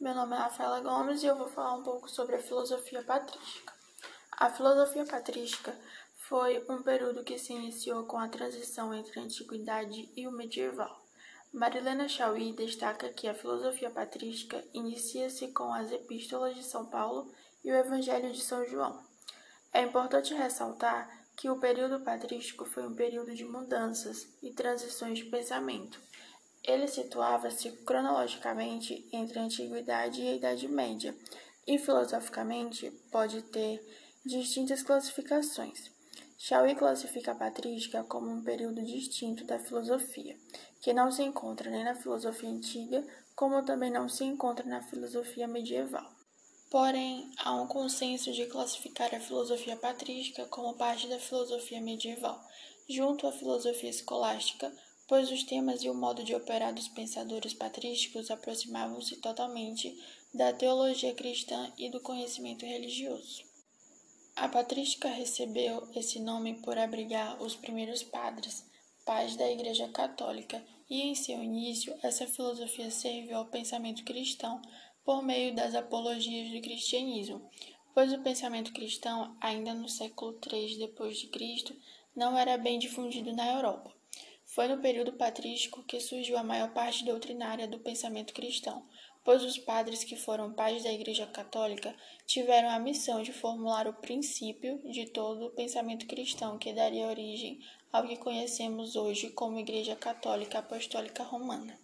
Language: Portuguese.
Meu nome é Rafaela Gomes e eu vou falar um pouco sobre a filosofia patrística. A filosofia patrística foi um período que se iniciou com a transição entre a antiguidade e o medieval. Marilena Chauí destaca que a filosofia patrística inicia-se com as epístolas de São Paulo e o Evangelho de São João. É importante ressaltar que o período patrístico foi um período de mudanças e transições de pensamento. Ele situava-se cronologicamente entre a Antiguidade e a Idade Média, e filosoficamente pode ter distintas classificações. Chauí classifica a patrística como um período distinto da filosofia, que não se encontra nem na filosofia antiga, como também não se encontra na filosofia medieval. Porém, há um consenso de classificar a filosofia patrística como parte da filosofia medieval, junto à filosofia escolástica, pois os temas e o modo de operar dos pensadores patrísticos aproximavam-se totalmente da teologia cristã e do conhecimento religioso. A patrística recebeu esse nome por abrigar os primeiros padres, pais da Igreja Católica, e em seu início essa filosofia serviu ao pensamento cristão por meio das apologias do cristianismo, pois o pensamento cristão, ainda no século III Cristo, não era bem difundido na Europa. Foi no período patrístico que surgiu a maior parte doutrinária do pensamento cristão, pois os padres que foram pais da Igreja Católica tiveram a missão de formular o princípio de todo o pensamento cristão que daria origem ao que conhecemos hoje como Igreja Católica Apostólica Romana.